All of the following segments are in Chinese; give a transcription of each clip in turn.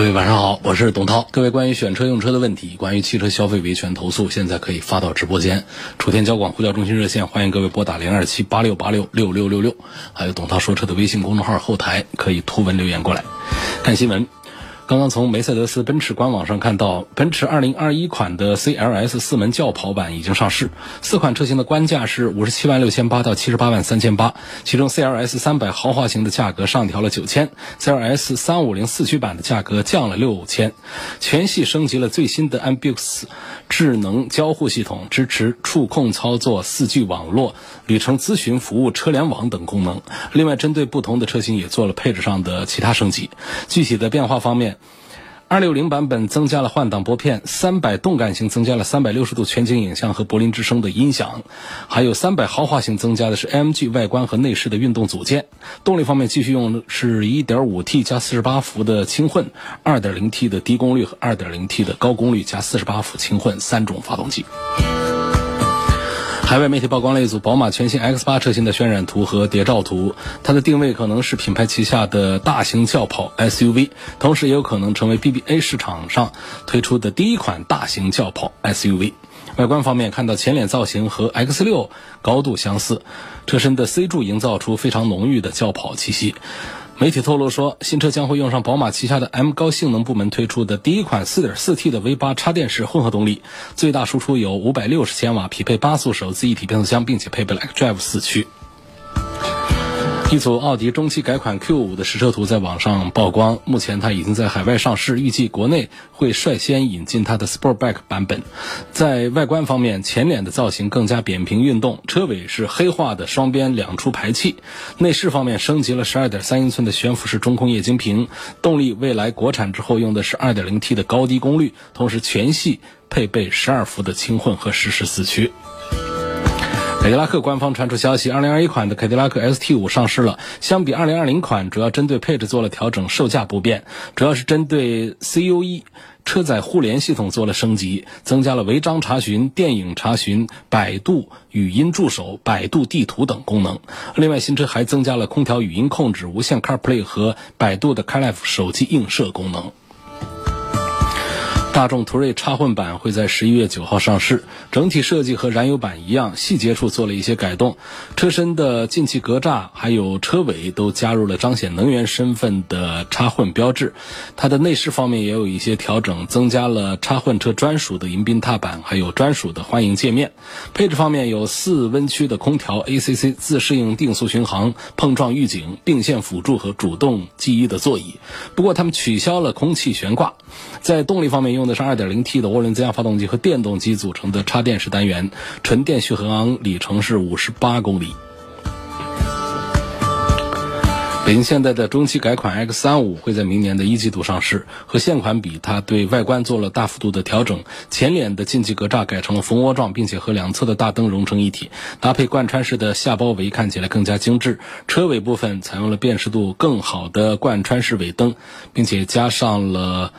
各位晚上好，我是董涛。各位关于选车用车的问题，关于汽车消费维权投诉，现在可以发到直播间。楚天交广呼叫中心热线，欢迎各位拨打零二七八六八六六六六六，还有董涛说车的微信公众号后台可以图文留言过来。看新闻。刚刚从梅赛德斯奔驰官网上看到，奔驰2021款的 CLS 四门轿跑版已经上市。四款车型的官价是五十七万六千八到七十八万三千八，其中 CLS 三百豪华型的价格上调了九千，CLS 三五零四驱版的价格降了六千。全系升级了最新的 Ambux 智能交互系统，支持触控操作、四 G 网络、旅程咨询服务、车联网等功能。另外，针对不同的车型也做了配置上的其他升级。具体的变化方面。二六零版本增加了换挡拨片，三百动感型增加了三百六十度全景影像和柏林之声的音响，还有三百豪华型增加的是 M G 外观和内饰的运动组件。动力方面继续用的是一点五 T 加四十八伏的轻混，二点零 T 的低功率和二点零 T 的高功率加四十八伏轻混三种发动机。海外媒体曝光了一组宝马全新 X 八车型的渲染图和谍照图，它的定位可能是品牌旗下的大型轿跑 SUV，同时也有可能成为 BBA 市场上推出的第一款大型轿跑 SUV。外观方面，看到前脸造型和 X 六高度相似，车身的 C 柱营造出非常浓郁的轿跑气息。媒体透露说，新车将会用上宝马旗下的 M 高性能部门推出的第一款 4.4T 的 V8 插电式混合动力，最大输出有560千瓦，匹配八速手自一体变速箱，并且配备了 xDrive 四驱。一组奥迪中期改款 Q5 的实车图在网上曝光，目前它已经在海外上市，预计国内会率先引进它的 Sportback 版本。在外观方面，前脸的造型更加扁平运动，车尾是黑化的双边两出排气。内饰方面升级了12.3英寸的悬浮式中控液晶屏，动力未来国产之后用的是 2.0T 的高低功率，同时全系配备12伏的轻混和实时四驱。凯迪拉克官方传出消息，2021款的凯迪拉克 ST5 上市了。相比2020款，主要针对配置做了调整，售价不变。主要是针对 CUE 车载互联系统做了升级，增加了违章查询、电影查询、百度语音助手、百度地图等功能。另外，新车还增加了空调语音控制、无线 CarPlay 和百度的 CarLife 手机映射功能。大众途锐插混版会在十一月九号上市，整体设计和燃油版一样，细节处做了一些改动。车身的进气格栅还有车尾都加入了彰显能源身份的插混标志。它的内饰方面也有一些调整，增加了插混车专属的迎宾踏板，还有专属的欢迎界面。配置方面有四温区的空调、ACC 自适应定速巡航、碰撞预警、并线辅助和主动记忆的座椅。不过他们取消了空气悬挂。在动力方面用用的是 2.0T 的涡轮增压发动机和电动机组成的插电式单元，纯电续航里程是58公里。北京现代的中期改款 X35 会在明年的一季度上市，和现款比，它对外观做了大幅度的调整，前脸的进气格栅改成了蜂窝状，并且和两侧的大灯融成一体，搭配贯穿式的下包围，看起来更加精致。车尾部分采用了辨识度更好的贯穿式尾灯，并且加上了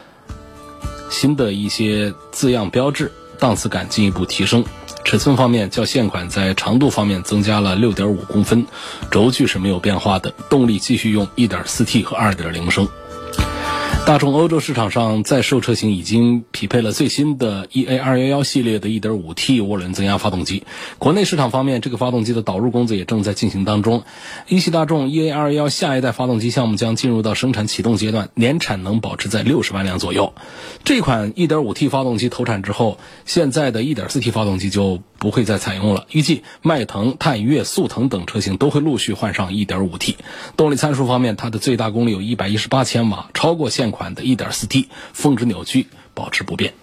新的一些字样标志，档次感进一步提升。尺寸方面，较现款在长度方面增加了六点五公分，轴距是没有变化的，动力继续用一点四 T 和二点零升。大众欧洲市场上在售车型已经匹配了最新的 EA 二幺幺系列的 1.5T 涡轮增压发动机。国内市场方面，这个发动机的导入工作也正在进行当中。一汽大众 EA 二幺幺下一代发动机项目将进入到生产启动阶段，年产能保持在六十万辆左右。这款 1.5T 发动机投产之后，现在的 1.4T 发动机就不会再采用了。预计迈腾、探岳、速腾等车型都会陆续换上 1.5T。动力参数方面，它的最大功率有一百一十八千瓦，超过现款的 1.4T，峰值扭矩保持不变。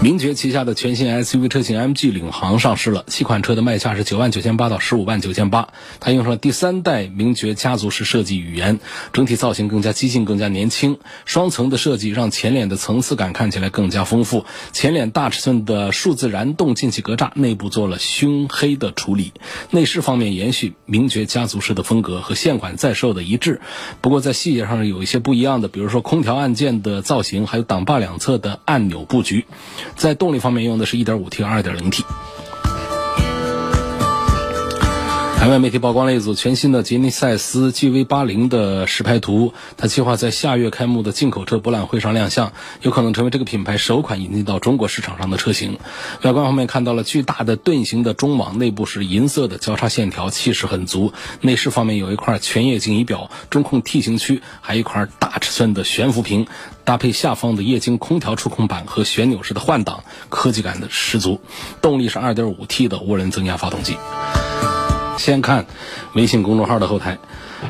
名爵旗下的全新 SUV 车型 MG 领航上市了，七款车的卖价是九万九千八到十五万九千八。它用上了第三代名爵家族式设计语言，整体造型更加激进、更加年轻。双层的设计让前脸的层次感看起来更加丰富。前脸大尺寸的数字燃动进气格栅，内部做了熏黑的处理。内饰方面延续名爵家族式的风格，和现款在售的一致。不过在细节上有一些不一样的，比如说空调按键的造型，还有挡把两侧的按钮布局。在动力方面用的是 1.5T 和 2.0T。海外媒体曝光了一组全新的吉尼赛斯 GV80 的实拍图，它计划在下月开幕的进口车博览会上亮相，有可能成为这个品牌首款引进到中国市场上的车型。外观方面看到了巨大的盾形的中网，内部是银色的交叉线条，气势很足。内饰方面有一块全液晶仪表，中控 T 型区还有一块大尺寸的悬浮屏，搭配下方的液晶空调触控板和旋钮式的换挡，科技感的十足。动力是 2.5T 的涡轮增压发动机。先看微信公众号的后台，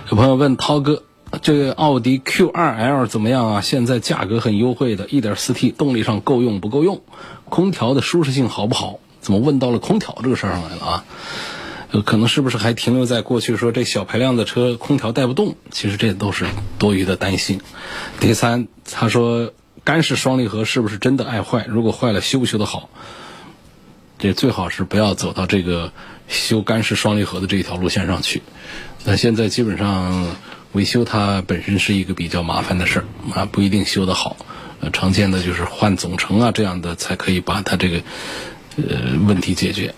有朋友问涛哥，这个奥迪 Q2L 怎么样啊？现在价格很优惠的，1.4T 动力上够用不够用？空调的舒适性好不好？怎么问到了空调这个事儿上来了啊？呃可能是不是还停留在过去说这小排量的车空调带不动？其实这都是多余的担心。第三，他说干式双离合是不是真的爱坏？如果坏了修不修得好？这最好是不要走到这个修干式双离合的这一条路线上去。那现在基本上维修它本身是一个比较麻烦的事儿啊，不一定修得好。呃，常见的就是换总成啊这样的才可以把它这个呃问题解决。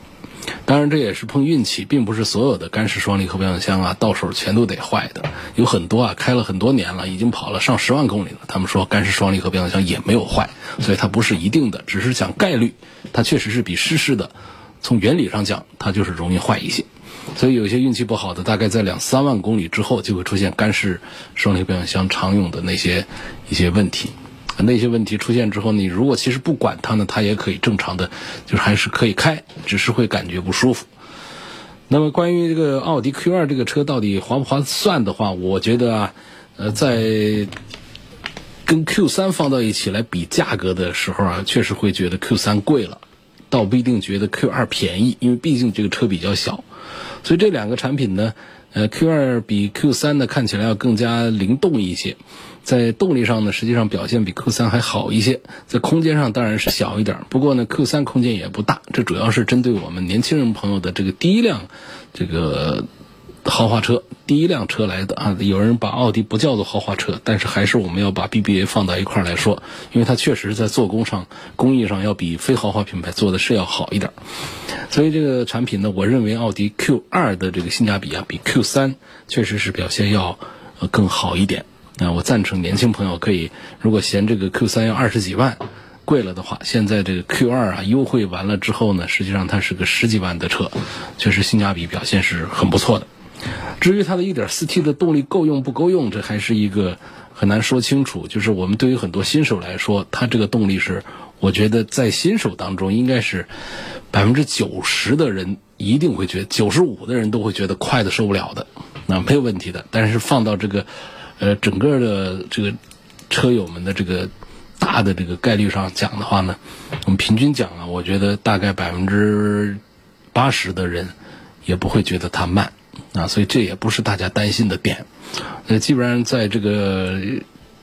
当然这也是碰运气，并不是所有的干式双离合变速箱啊到手全都得坏的。有很多啊开了很多年了，已经跑了上十万公里了，他们说干式双离合变速箱也没有坏，所以它不是一定的，只是讲概率，它确实是比湿式的，从原理上讲它就是容易坏一些。所以有些运气不好的，大概在两三万公里之后就会出现干式双离合变速箱常用的那些一些问题。那些问题出现之后，你如果其实不管它呢，它也可以正常的，就是还是可以开，只是会感觉不舒服。那么关于这个奥迪 Q2 这个车到底划不划算的话，我觉得啊，呃，在跟 Q3 放到一起来比价格的时候啊，确实会觉得 Q3 贵了，倒不一定觉得 Q2 便宜，因为毕竟这个车比较小。所以这两个产品呢，呃，Q2 比 Q3 呢看起来要更加灵动一些。在动力上呢，实际上表现比 Q3 还好一些，在空间上当然是小一点，不过呢，Q3 空间也不大。这主要是针对我们年轻人朋友的这个第一辆这个豪华车，第一辆车来的啊。有人把奥迪不叫做豪华车，但是还是我们要把 BBA 放到一块来说，因为它确实在做工上、工艺上要比非豪华品牌做的是要好一点。所以这个产品呢，我认为奥迪 Q2 的这个性价比啊，比 Q3 确实是表现要更好一点。啊，我赞成年轻朋友可以，如果嫌这个 Q 三要二十几万贵了的话，现在这个 Q 二啊优惠完了之后呢，实际上它是个十几万的车，确实性价比表现是很不错的。至于它的一点四 T 的动力够用不够用，这还是一个很难说清楚。就是我们对于很多新手来说，它这个动力是，我觉得在新手当中应该是百分之九十的人一定会觉得，九十五的人都会觉得快的受不了的，那没有问题的。但是放到这个。呃，整个的这个车友们的这个大的这个概率上讲的话呢，我们平均讲啊，我觉得大概百分之八十的人也不会觉得它慢啊，所以这也不是大家担心的点。呃，基本上在这个。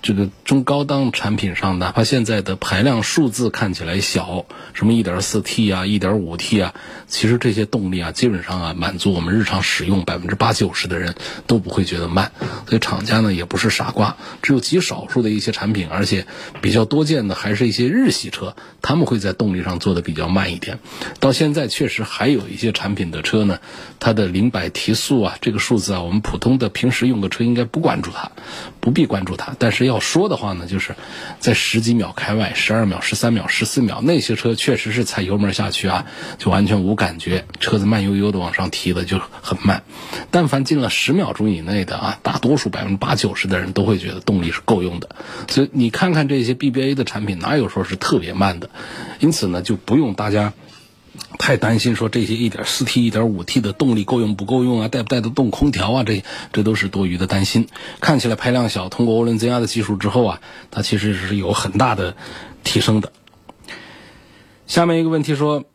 这个中高档产品上，哪怕现在的排量数字看起来小，什么 1.4T 啊、1.5T 啊，其实这些动力啊，基本上啊，满足我们日常使用百分之八九十的人都不会觉得慢。所以厂家呢也不是傻瓜，只有极少数的一些产品，而且比较多见的还是一些日系车，他们会在动力上做的比较慢一点。到现在确实还有一些产品的车呢，它的零百提速啊，这个数字啊，我们普通的平时用的车应该不关注它，不必关注它，但是。要说的话呢，就是在十几秒开外，十二秒、十三秒、十四秒，那些车确实是踩油门下去啊，就完全无感觉，车子慢悠悠的往上提的就很慢。但凡进了十秒钟以内的啊，大多数百分之八九十的人都会觉得动力是够用的。所以你看看这些 BBA 的产品，哪有说是特别慢的？因此呢，就不用大家。太担心说这些一点四 T、一点五 T 的动力够用不够用啊？带不带得动空调啊？这这都是多余的担心。看起来排量小，通过涡轮增压的技术之后啊，它其实是有很大的提升的。下面一个问题说，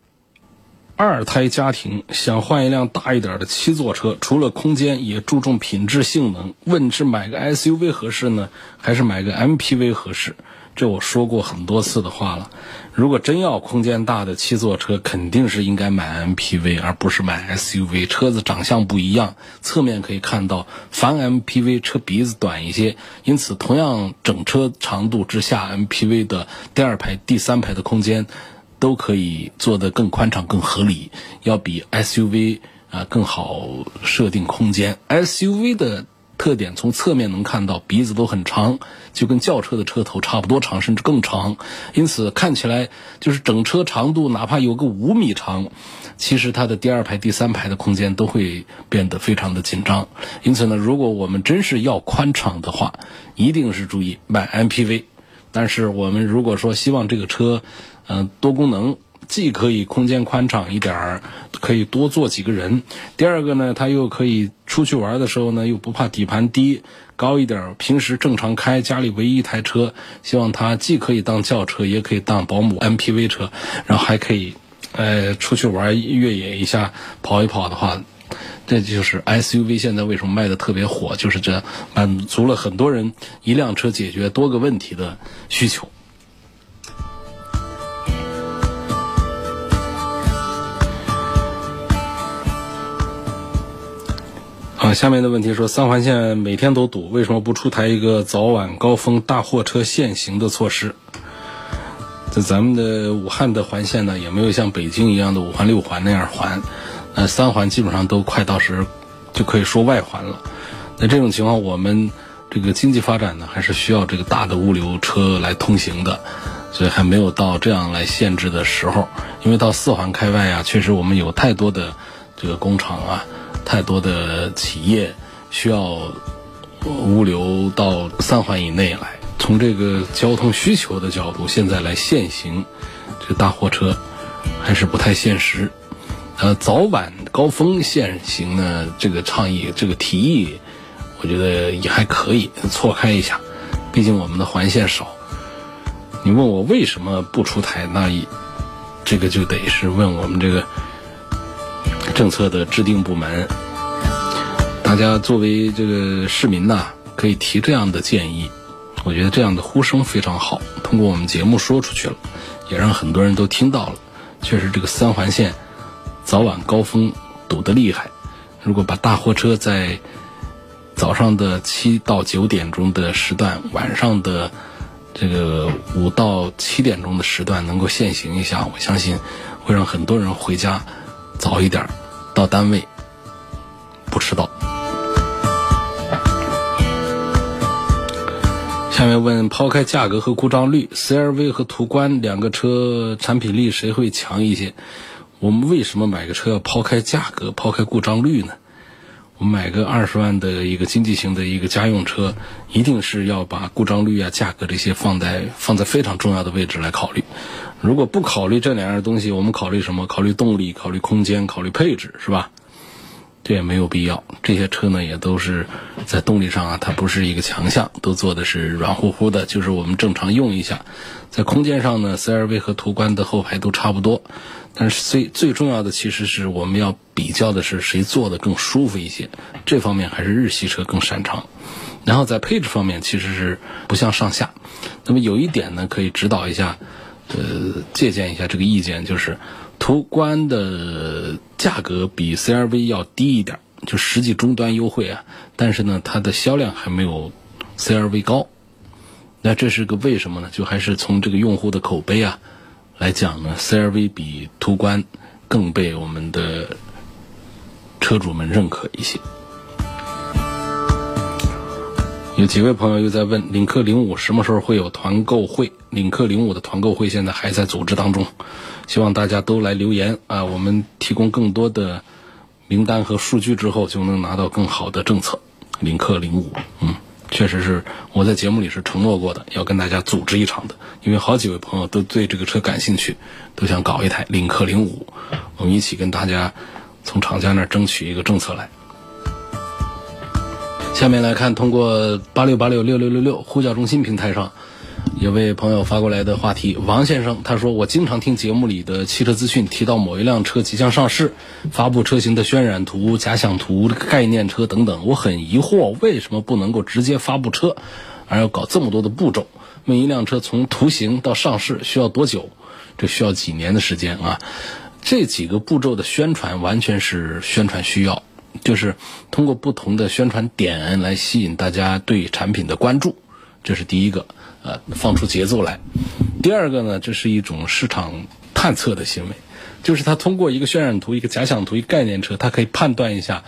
二胎家庭想换一辆大一点的七座车，除了空间也注重品质性能，问是买个 SUV 合适呢，还是买个 MPV 合适？这我说过很多次的话了。如果真要空间大的七座车，肯定是应该买 MPV，而不是买 SUV。车子长相不一样，侧面可以看到，凡 MPV 车鼻子短一些，因此同样整车长度之下，MPV 的第二排、第三排的空间都可以做得更宽敞、更合理，要比 SUV 啊更好设定空间。SUV 的。特点从侧面能看到，鼻子都很长，就跟轿车的车头差不多长，甚至更长。因此看起来就是整车长度，哪怕有个五米长，其实它的第二排、第三排的空间都会变得非常的紧张。因此呢，如果我们真是要宽敞的话，一定是注意买 MPV。但是我们如果说希望这个车，嗯，多功能。既可以空间宽敞一点儿，可以多坐几个人。第二个呢，它又可以出去玩的时候呢，又不怕底盘低高一点儿。平时正常开，家里唯一一台车，希望它既可以当轿车，也可以当保姆 MPV 车，然后还可以，呃，出去玩越野一下，跑一跑的话，这就是 SUV 现在为什么卖的特别火，就是这满足了很多人一辆车解决多个问题的需求。下面的问题说三环线每天都堵，为什么不出台一个早晚高峰大货车限行的措施？在咱们的武汉的环线呢，也没有像北京一样的五环六环那样环，呃，三环基本上都快到时就可以说外环了。那这种情况，我们这个经济发展呢，还是需要这个大的物流车来通行的，所以还没有到这样来限制的时候。因为到四环开外啊，确实我们有太多的这个工厂啊。太多的企业需要物流到三环以内来，从这个交通需求的角度，现在来限行这大货车还是不太现实。呃，早晚高峰限行呢，这个倡议、这个提议，我觉得也还可以错开一下。毕竟我们的环线少。你问我为什么不出台，那这个就得是问我们这个。政策的制定部门，大家作为这个市民呐，可以提这样的建议。我觉得这样的呼声非常好，通过我们节目说出去了，也让很多人都听到了。确实，这个三环线早晚高峰堵得厉害。如果把大货车在早上的七到九点钟的时段，晚上的这个五到七点钟的时段能够限行一下，我相信会让很多人回家早一点。到单位不迟到。下面问：抛开价格和故障率，CRV 和途观两个车产品力谁会强一些？我们为什么买个车要抛开价格、抛开故障率呢？我们买个二十万的一个经济型的一个家用车，一定是要把故障率啊、价格这些放在放在非常重要的位置来考虑。如果不考虑这两样东西，我们考虑什么？考虑动力，考虑空间，考虑配置，是吧？这也没有必要。这些车呢，也都是在动力上啊，它不是一个强项，都做的是软乎乎的，就是我们正常用一下。在空间上呢，CRV 和途观的后排都差不多。但是最最重要的，其实是我们要比较的是谁坐的更舒服一些。这方面还是日系车更擅长。然后在配置方面，其实是不相上下。那么有一点呢，可以指导一下。呃，借鉴一下这个意见，就是途观的价格比 CRV 要低一点，就实际终端优惠啊，但是呢，它的销量还没有 CRV 高。那这是个为什么呢？就还是从这个用户的口碑啊来讲呢，CRV 比途观更被我们的车主们认可一些。有几位朋友又在问领克零五什么时候会有团购会？领克零五的团购会现在还在组织当中，希望大家都来留言啊！我们提供更多的名单和数据之后，就能拿到更好的政策。领克零五，嗯，确实是我在节目里是承诺过的，要跟大家组织一场的，因为好几位朋友都对这个车感兴趣，都想搞一台领克零五，我们一起跟大家从厂家那儿争取一个政策来。下面来看，通过八六八六六六六六呼叫中心平台上，有位朋友发过来的话题，王先生他说：“我经常听节目里的汽车资讯提到某一辆车即将上市，发布车型的渲染图、假想图、概念车等等。我很疑惑，为什么不能够直接发布车，而要搞这么多的步骤？问一辆车从图形到上市需要多久？这需要几年的时间啊？这几个步骤的宣传完全是宣传需要，就是通过不同的宣传点来吸引大家对产品的关注，这是第一个。”呃，放出节奏来。第二个呢，这是一种市场探测的行为，就是他通过一个渲染图、一个假想图、一概念车，他可以判断一下，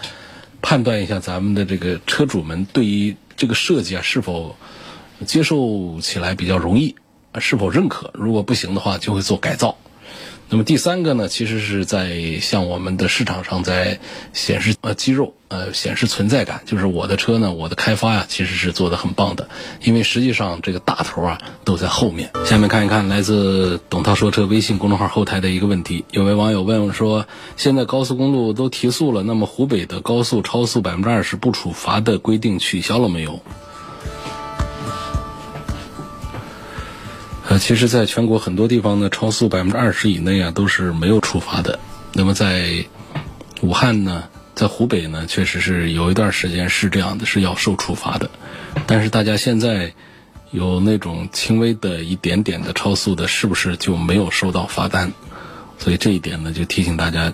判断一下咱们的这个车主们对于这个设计啊是否接受起来比较容易，是否认可。如果不行的话，就会做改造。那么第三个呢，其实是在向我们的市场上在显示呃肌肉呃显示存在感，就是我的车呢，我的开发呀，其实是做的很棒的，因为实际上这个大头啊都在后面。下面看一看来自董涛说车微信公众号后台的一个问题，有位网友问说，现在高速公路都提速了，那么湖北的高速超速百分之二十不处罚的规定取消了没有？呃，其实，在全国很多地方呢，超速百分之二十以内啊，都是没有处罚的。那么，在武汉呢，在湖北呢，确实是有一段时间是这样的，是要受处罚的。但是，大家现在有那种轻微的一点点的超速的，是不是就没有收到罚单？所以这一点呢，就提醒大家，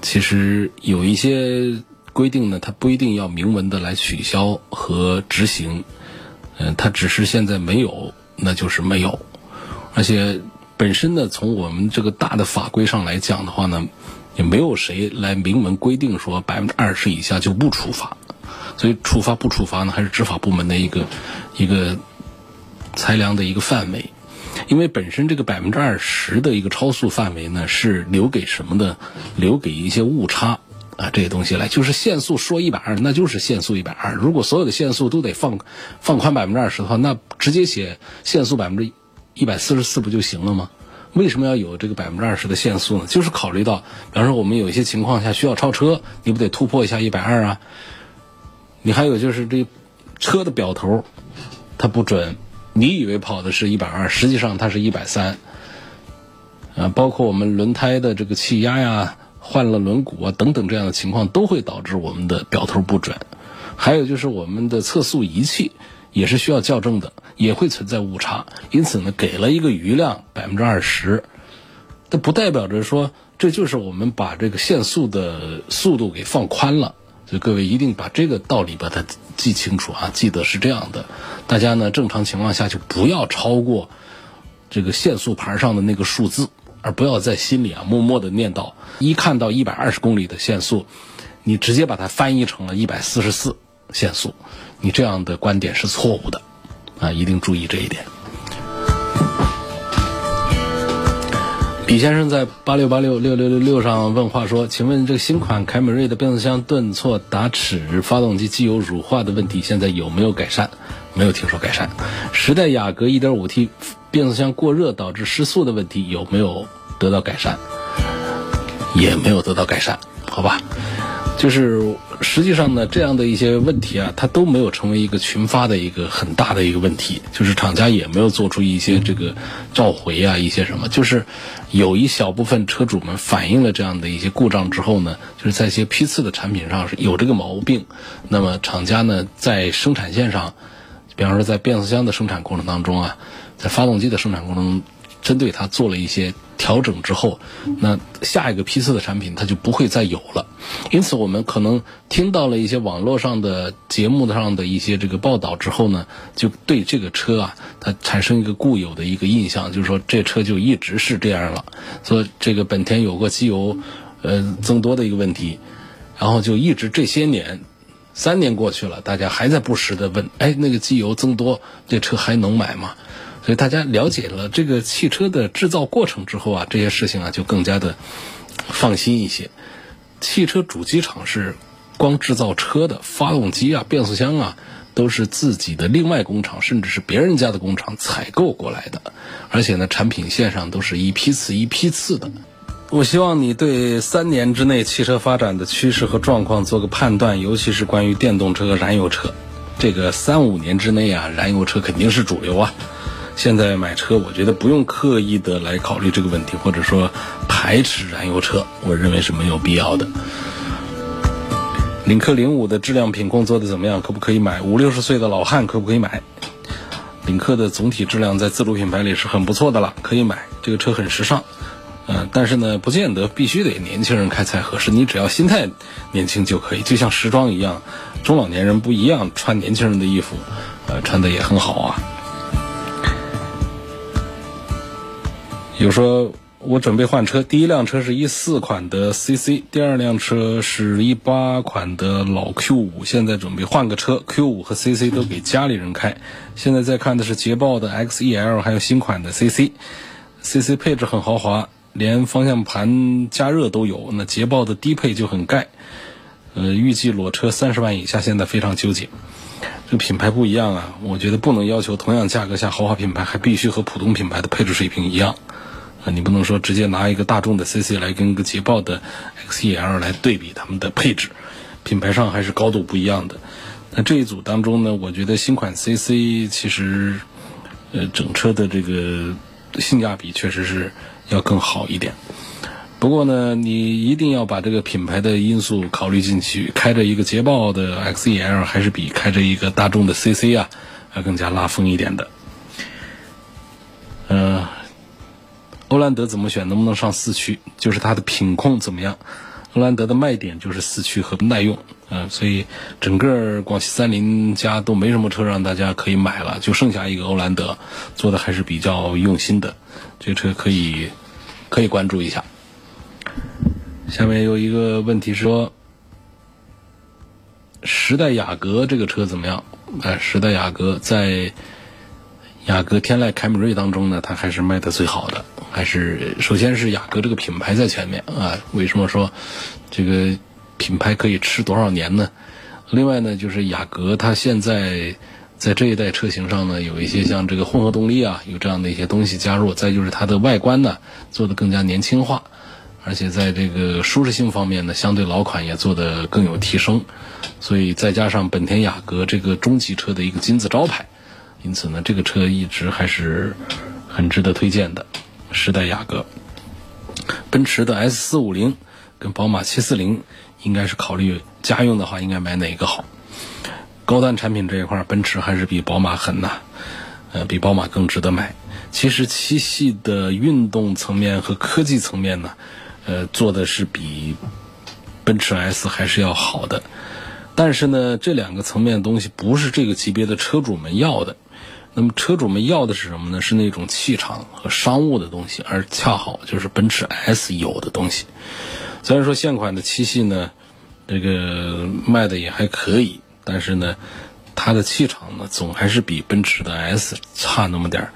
其实有一些规定呢，它不一定要明文的来取消和执行。嗯，它只是现在没有。那就是没有，而且本身呢，从我们这个大的法规上来讲的话呢，也没有谁来明文规定说百分之二十以下就不处罚，所以处罚不处罚呢，还是执法部门的一个一个裁量的一个范围。因为本身这个百分之二十的一个超速范围呢，是留给什么的？留给一些误差。啊，这些东西来就是限速说一百二，那就是限速一百二。如果所有的限速都得放放宽百分之二十的话，那直接写限速百分之一百四十四不就行了吗？为什么要有这个百分之二十的限速呢？就是考虑到，比方说我们有一些情况下需要超车，你不得突破一下一百二啊？你还有就是这车的表头它不准，你以为跑的是一百二，实际上它是一百三。啊，包括我们轮胎的这个气压呀。换了轮毂啊，等等这样的情况都会导致我们的表头不准。还有就是我们的测速仪器也是需要校正的，也会存在误差。因此呢，给了一个余量百分之二十，这不代表着说这就是我们把这个限速的速度给放宽了。所以各位一定把这个道理把它记清楚啊，记得是这样的。大家呢正常情况下就不要超过这个限速牌上的那个数字。而不要在心里啊默默的念叨，一看到一百二十公里的限速，你直接把它翻译成了一百四十四限速，你这样的观点是错误的，啊，一定注意这一点。李先生在八六八六六六六六上问话说：“请问这个新款凯美瑞的变速箱顿挫打齿、发动机机油乳化的问题，现在有没有改善？没有听说改善。时代雅阁 1.5T。”变速箱过热导致失速的问题有没有得到改善？也没有得到改善，好吧？就是实际上呢，这样的一些问题啊，它都没有成为一个群发的一个很大的一个问题。就是厂家也没有做出一些这个召回啊，一些什么。就是有一小部分车主们反映了这样的一些故障之后呢，就是在一些批次的产品上是有这个毛病。那么厂家呢，在生产线上，比方说在变速箱的生产过程当中啊。在发动机的生产过程中，针对它做了一些调整之后，那下一个批次的产品它就不会再有了。因此，我们可能听到了一些网络上的节目上的一些这个报道之后呢，就对这个车啊，它产生一个固有的一个印象，就是说这车就一直是这样了。说这个本田有过机油呃增多的一个问题，然后就一直这些年。三年过去了，大家还在不时的问：哎，那个机油增多，这车还能买吗？所以大家了解了这个汽车的制造过程之后啊，这些事情啊就更加的放心一些。汽车主机厂是光制造车的，发动机啊、变速箱啊都是自己的另外工厂，甚至是别人家的工厂采购过来的，而且呢，产品线上都是一批次一批次的。我希望你对三年之内汽车发展的趋势和状况做个判断，尤其是关于电动车和燃油车。这个三五年之内啊，燃油车肯定是主流啊。现在买车，我觉得不用刻意的来考虑这个问题，或者说排斥燃油车，我认为是没有必要的。领克零五的质量品控做的怎么样？可不可以买？五六十岁的老汉可不可以买？领克的总体质量在自主品牌里是很不错的了，可以买。这个车很时尚，嗯，但是呢，不见得必须得年轻人开才合适。你只要心态年轻就可以，就像时装一样，中老年人不一样，穿年轻人的衣服，呃，穿的也很好啊。有说。我准备换车，第一辆车是一四款的 CC，第二辆车是一八款的老 Q 五，现在准备换个车，Q 五和 CC 都给家里人开。现在在看的是捷豹的 XEL，还有新款的 CC，CC 配置很豪华，连方向盘加热都有。那捷豹的低配就很盖，呃，预计裸车三十万以下，现在非常纠结。这品牌不一样啊，我觉得不能要求同样价格下豪华品牌还必须和普通品牌的配置水平一样。啊，你不能说直接拿一个大众的 CC 来跟一个捷豹的 XEL 来对比他们的配置，品牌上还是高度不一样的。那这一组当中呢，我觉得新款 CC 其实，呃，整车的这个性价比确实是要更好一点。不过呢，你一定要把这个品牌的因素考虑进去，开着一个捷豹的 XEL 还是比开着一个大众的 CC 啊，要更加拉风一点的。嗯。欧蓝德怎么选？能不能上四驱？就是它的品控怎么样？欧蓝德的卖点就是四驱和耐用，啊，所以整个广汽三菱家都没什么车让大家可以买了，就剩下一个欧蓝德，做的还是比较用心的，这个车可以可以关注一下。下面有一个问题说，时代雅阁这个车怎么样？哎，时代雅阁在雅阁、天籁、凯美瑞当中呢，它还是卖的最好的。还是首先是雅阁这个品牌在前面啊？为什么说这个品牌可以吃多少年呢？另外呢，就是雅阁它现在在这一代车型上呢，有一些像这个混合动力啊，有这样的一些东西加入。再就是它的外观呢，做的更加年轻化，而且在这个舒适性方面呢，相对老款也做的更有提升。所以再加上本田雅阁这个中级车的一个金字招牌，因此呢，这个车一直还是很值得推荐的。时代雅阁，奔驰的 S 四五零跟宝马七四零，应该是考虑家用的话，应该买哪个好？高端产品这一块，奔驰还是比宝马狠呐，呃，比宝马更值得买。其实七系的运动层面和科技层面呢，呃，做的是比奔驰 S 还是要好的。但是呢，这两个层面的东西不是这个级别的车主们要的。那么车主们要的是什么呢？是那种气场和商务的东西，而恰好就是奔驰 S 有的东西。虽然说现款的七系呢，这个卖的也还可以，但是呢，它的气场呢，总还是比奔驰的 S 差那么点儿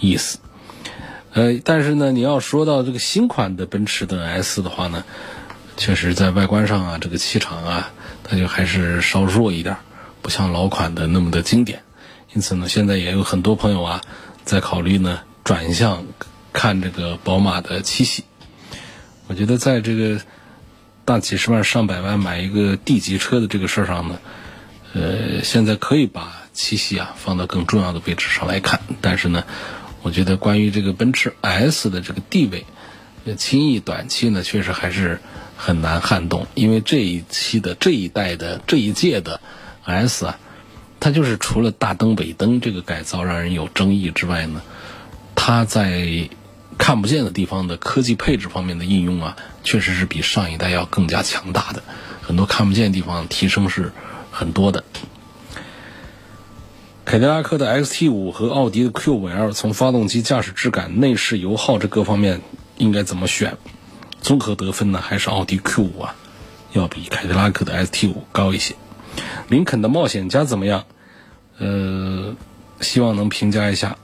意思。呃，但是呢，你要说到这个新款的奔驰的 S 的话呢，确实在外观上啊，这个气场啊，它就还是稍弱一点，不像老款的那么的经典。因此呢，现在也有很多朋友啊，在考虑呢转向看这个宝马的七系。我觉得在这个大几十万、上百万买一个 D 级车的这个事儿上呢，呃，现在可以把七系啊放到更重要的位置上来看。但是呢，我觉得关于这个奔驰 S 的这个地位，轻易短期呢确实还是很难撼动，因为这一期的这一代的这一届的 S 啊。它就是除了大灯、尾灯这个改造让人有争议之外呢，它在看不见的地方的科技配置方面的应用啊，确实是比上一代要更加强大的。很多看不见的地方提升是很多的。凯迪拉克的 XT 五和奥迪的 Q 五 L 从发动机、驾驶质感、内饰、油耗这各方面应该怎么选？综合得分呢，还是奥迪 Q 五啊，要比凯迪拉克的 ST 五高一些。林肯的冒险家怎么样？呃，希望能评价一下。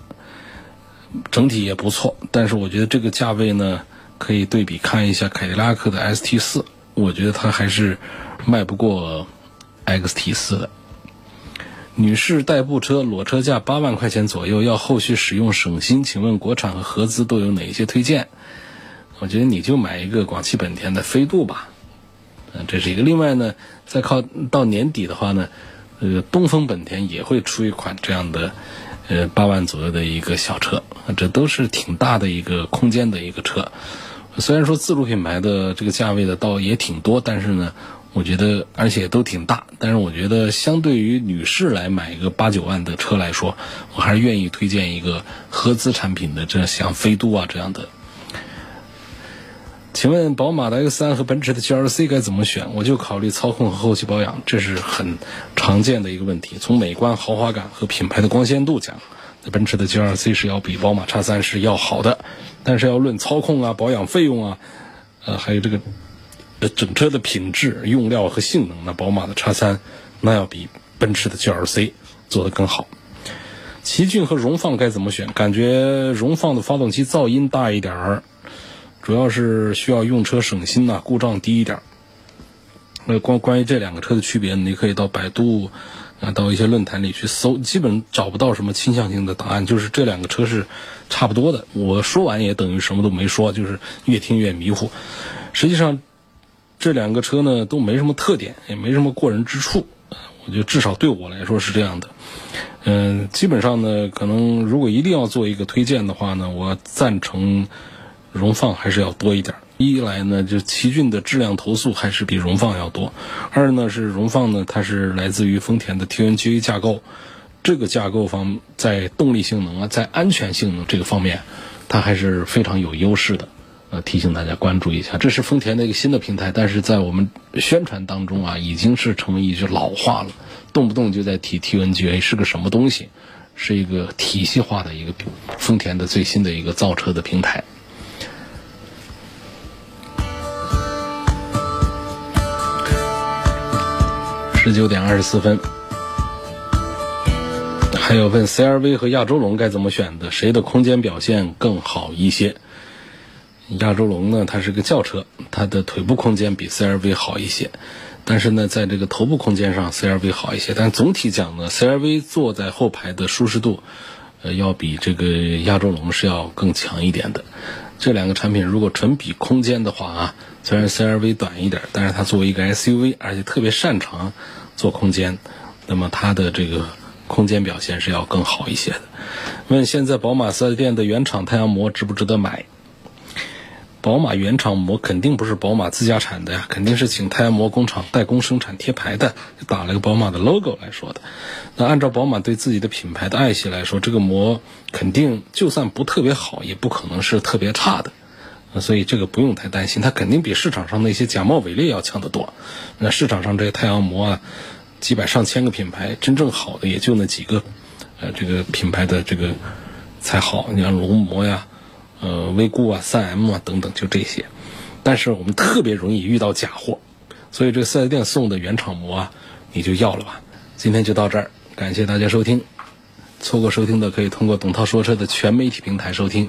整体也不错，但是我觉得这个价位呢，可以对比看一下凯迪拉克的 ST 四。我觉得它还是卖不过 XT 四的。女士代步车裸车价八万块钱左右，要后续使用省心，请问国产和合资都有哪些推荐？我觉得你就买一个广汽本田的飞度吧。嗯，这是一个。另外呢。再靠到年底的话呢，呃，东风本田也会出一款这样的呃八万左右的一个小车，这都是挺大的一个空间的一个车。虽然说自主品牌的这个价位的倒也挺多，但是呢，我觉得而且都挺大。但是我觉得相对于女士来买一个八九万的车来说，我还是愿意推荐一个合资产品的，这像飞度啊这样的。请问宝马的 X3 和奔驰的 GLC 该怎么选？我就考虑操控和后期保养，这是很常见的一个问题。从美观、豪华感和品牌的光鲜度讲，奔驰的 GLC 是要比宝马 X3 是要好的。但是要论操控啊、保养费用啊，呃，还有这个整车的品质、用料和性能，那宝马的 X3 那要比奔驰的 GLC 做得更好。奇骏和荣放该怎么选？感觉荣放的发动机噪音大一点儿。主要是需要用车省心呐，故障低一点。那关关于这两个车的区别，你可以到百度啊，到一些论坛里去搜，基本找不到什么倾向性的答案，就是这两个车是差不多的。我说完也等于什么都没说，就是越听越迷糊。实际上，这两个车呢都没什么特点，也没什么过人之处。我觉得至少对我来说是这样的。嗯，基本上呢，可能如果一定要做一个推荐的话呢，我赞成。荣放还是要多一点。一来呢，就奇骏的质量投诉还是比荣放要多；二呢是荣放呢，它是来自于丰田的 TNGA 架构，这个架构方在动力性能啊，在安全性能这个方面，它还是非常有优势的。呃，提醒大家关注一下，这是丰田的一个新的平台，但是在我们宣传当中啊，已经是成为一句老话了，动不动就在提 TNGA 是个什么东西，是一个体系化的一个丰田的最新的一个造车的平台。十九点二十四分，还有问 CRV 和亚洲龙该怎么选的，谁的空间表现更好一些？亚洲龙呢，它是个轿车，它的腿部空间比 CRV 好一些，但是呢，在这个头部空间上，CRV 好一些。但总体讲呢，CRV 坐在后排的舒适度，呃，要比这个亚洲龙是要更强一点的。这两个产品如果纯比空间的话啊。虽然 CRV 短一点，但是它作为一个 SUV，而且特别擅长做空间，那么它的这个空间表现是要更好一些的。问现在宝马四 S 店的原厂太阳膜值不值得买？宝马原厂膜肯定不是宝马自家产的呀，肯定是请太阳膜工厂代工生产贴牌的，打了个宝马的 logo 来说的。那按照宝马对自己的品牌的爱惜来说，这个膜肯定就算不特别好，也不可能是特别差的。所以这个不用太担心，它肯定比市场上那些假冒伪劣要强得多。那市场上这些太阳膜啊，几百上千个品牌，真正好的也就那几个，呃，这个品牌的这个才好。你像龙膜呀，呃，威固啊，三 M 啊等等，就这些。但是我们特别容易遇到假货，所以这四 S 店送的原厂膜啊，你就要了吧。今天就到这儿，感谢大家收听。错过收听的可以通过董涛说车的全媒体平台收听。